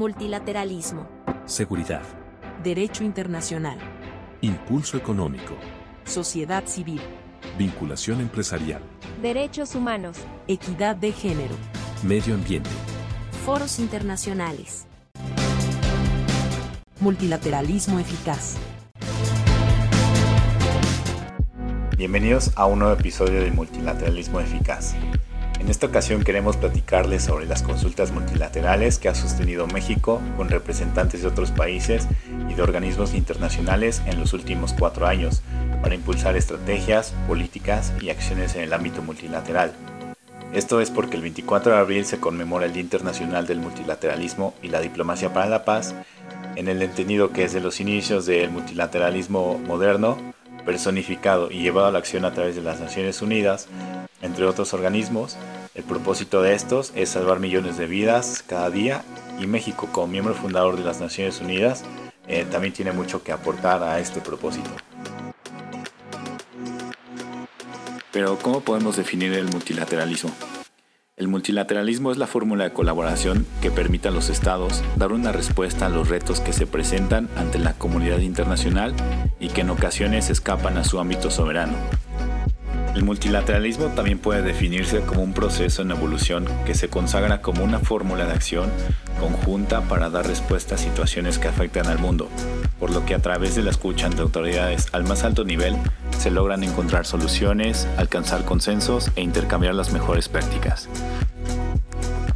Multilateralismo. Seguridad. Derecho internacional. Impulso económico. Sociedad civil. Vinculación empresarial. Derechos humanos. Equidad de género. Medio ambiente. Foros internacionales. Multilateralismo eficaz. Bienvenidos a un nuevo episodio de Multilateralismo Eficaz. En esta ocasión queremos platicarles sobre las consultas multilaterales que ha sostenido México con representantes de otros países y de organismos internacionales en los últimos cuatro años para impulsar estrategias, políticas y acciones en el ámbito multilateral. Esto es porque el 24 de abril se conmemora el Día Internacional del Multilateralismo y la Diplomacia para la Paz, en el entendido que desde los inicios del multilateralismo moderno personificado y llevado a la acción a través de las Naciones Unidas, entre otros organismos. El propósito de estos es salvar millones de vidas cada día y México como miembro fundador de las Naciones Unidas eh, también tiene mucho que aportar a este propósito. Pero ¿cómo podemos definir el multilateralismo? El multilateralismo es la fórmula de colaboración que permite a los estados dar una respuesta a los retos que se presentan ante la comunidad internacional y que en ocasiones escapan a su ámbito soberano. El multilateralismo también puede definirse como un proceso en evolución que se consagra como una fórmula de acción conjunta para dar respuesta a situaciones que afectan al mundo, por lo que a través de la escucha ante autoridades al más alto nivel se logran encontrar soluciones, alcanzar consensos e intercambiar las mejores prácticas.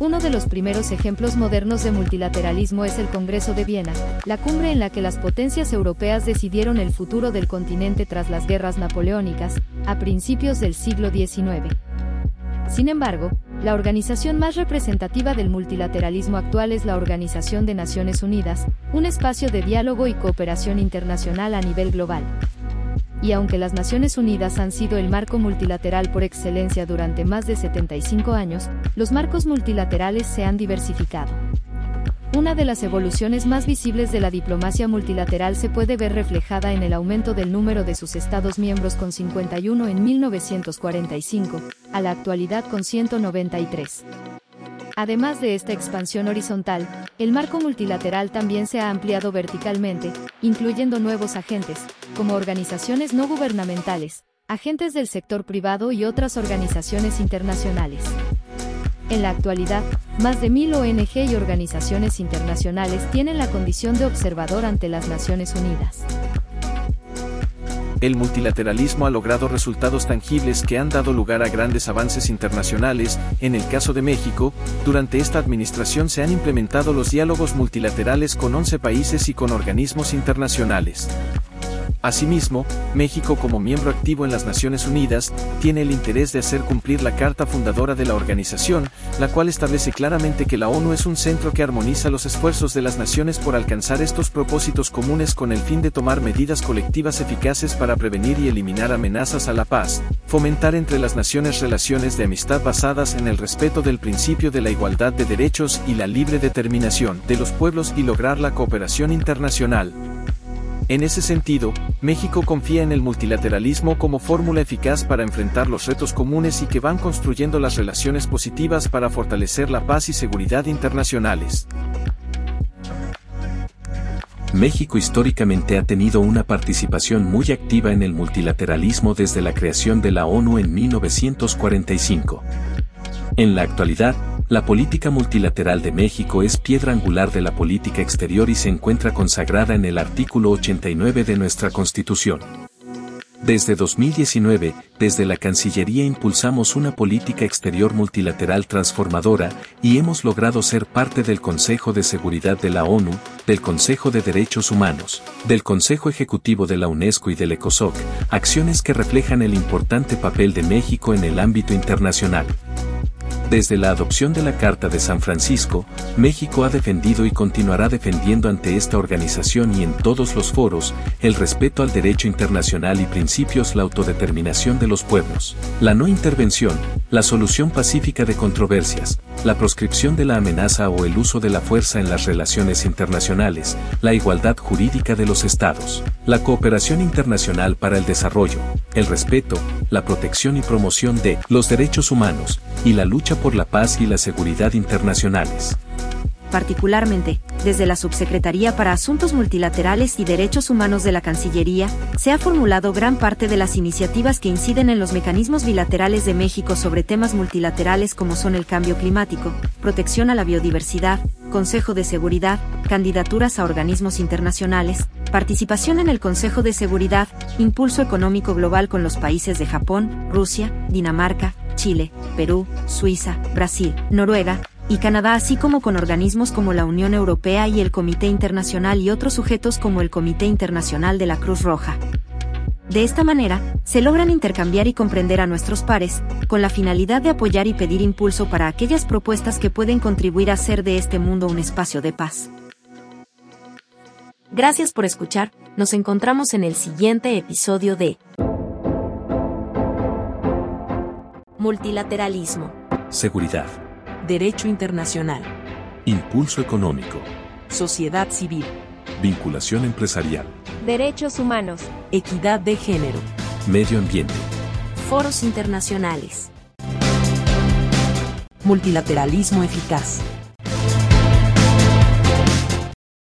Uno de los primeros ejemplos modernos de multilateralismo es el Congreso de Viena, la cumbre en la que las potencias europeas decidieron el futuro del continente tras las guerras napoleónicas, a principios del siglo XIX. Sin embargo, la organización más representativa del multilateralismo actual es la Organización de Naciones Unidas, un espacio de diálogo y cooperación internacional a nivel global y aunque las Naciones Unidas han sido el marco multilateral por excelencia durante más de 75 años, los marcos multilaterales se han diversificado. Una de las evoluciones más visibles de la diplomacia multilateral se puede ver reflejada en el aumento del número de sus Estados miembros con 51 en 1945, a la actualidad con 193. Además de esta expansión horizontal, el marco multilateral también se ha ampliado verticalmente, incluyendo nuevos agentes, como organizaciones no gubernamentales, agentes del sector privado y otras organizaciones internacionales. En la actualidad, más de mil ONG y organizaciones internacionales tienen la condición de observador ante las Naciones Unidas el multilateralismo ha logrado resultados tangibles que han dado lugar a grandes avances internacionales. En el caso de México, durante esta administración se han implementado los diálogos multilaterales con 11 países y con organismos internacionales. Asimismo, México como miembro activo en las Naciones Unidas, tiene el interés de hacer cumplir la Carta Fundadora de la organización, la cual establece claramente que la ONU es un centro que armoniza los esfuerzos de las naciones por alcanzar estos propósitos comunes con el fin de tomar medidas colectivas eficaces para prevenir y eliminar amenazas a la paz, fomentar entre las naciones relaciones de amistad basadas en el respeto del principio de la igualdad de derechos y la libre determinación de los pueblos y lograr la cooperación internacional. En ese sentido, México confía en el multilateralismo como fórmula eficaz para enfrentar los retos comunes y que van construyendo las relaciones positivas para fortalecer la paz y seguridad internacionales. México históricamente ha tenido una participación muy activa en el multilateralismo desde la creación de la ONU en 1945. En la actualidad, la política multilateral de México es piedra angular de la política exterior y se encuentra consagrada en el artículo 89 de nuestra Constitución. Desde 2019, desde la Cancillería impulsamos una política exterior multilateral transformadora y hemos logrado ser parte del Consejo de Seguridad de la ONU, del Consejo de Derechos Humanos, del Consejo Ejecutivo de la UNESCO y del ECOSOC, acciones que reflejan el importante papel de México en el ámbito internacional. Desde la adopción de la Carta de San Francisco, México ha defendido y continuará defendiendo ante esta organización y en todos los foros, el respeto al derecho internacional y principios la autodeterminación de los pueblos, la no intervención, la solución pacífica de controversias, la proscripción de la amenaza o el uso de la fuerza en las relaciones internacionales, la igualdad jurídica de los estados, la cooperación internacional para el desarrollo, el respeto, la protección y promoción de los derechos humanos, y la lucha por la paz y la seguridad internacionales. Particularmente, desde la Subsecretaría para Asuntos Multilaterales y Derechos Humanos de la Cancillería, se ha formulado gran parte de las iniciativas que inciden en los mecanismos bilaterales de México sobre temas multilaterales como son el cambio climático, protección a la biodiversidad, Consejo de Seguridad, candidaturas a organismos internacionales, participación en el Consejo de Seguridad, impulso económico global con los países de Japón, Rusia, Dinamarca, Chile, Perú, Suiza, Brasil, Noruega, y Canadá, así como con organismos como la Unión Europea y el Comité Internacional y otros sujetos como el Comité Internacional de la Cruz Roja. De esta manera, se logran intercambiar y comprender a nuestros pares, con la finalidad de apoyar y pedir impulso para aquellas propuestas que pueden contribuir a hacer de este mundo un espacio de paz. Gracias por escuchar, nos encontramos en el siguiente episodio de Multilateralismo. Seguridad. Derecho Internacional. Impulso económico. Sociedad Civil. Vinculación empresarial. Derechos humanos. Equidad de género. Medio ambiente. Foros internacionales. Multilateralismo eficaz.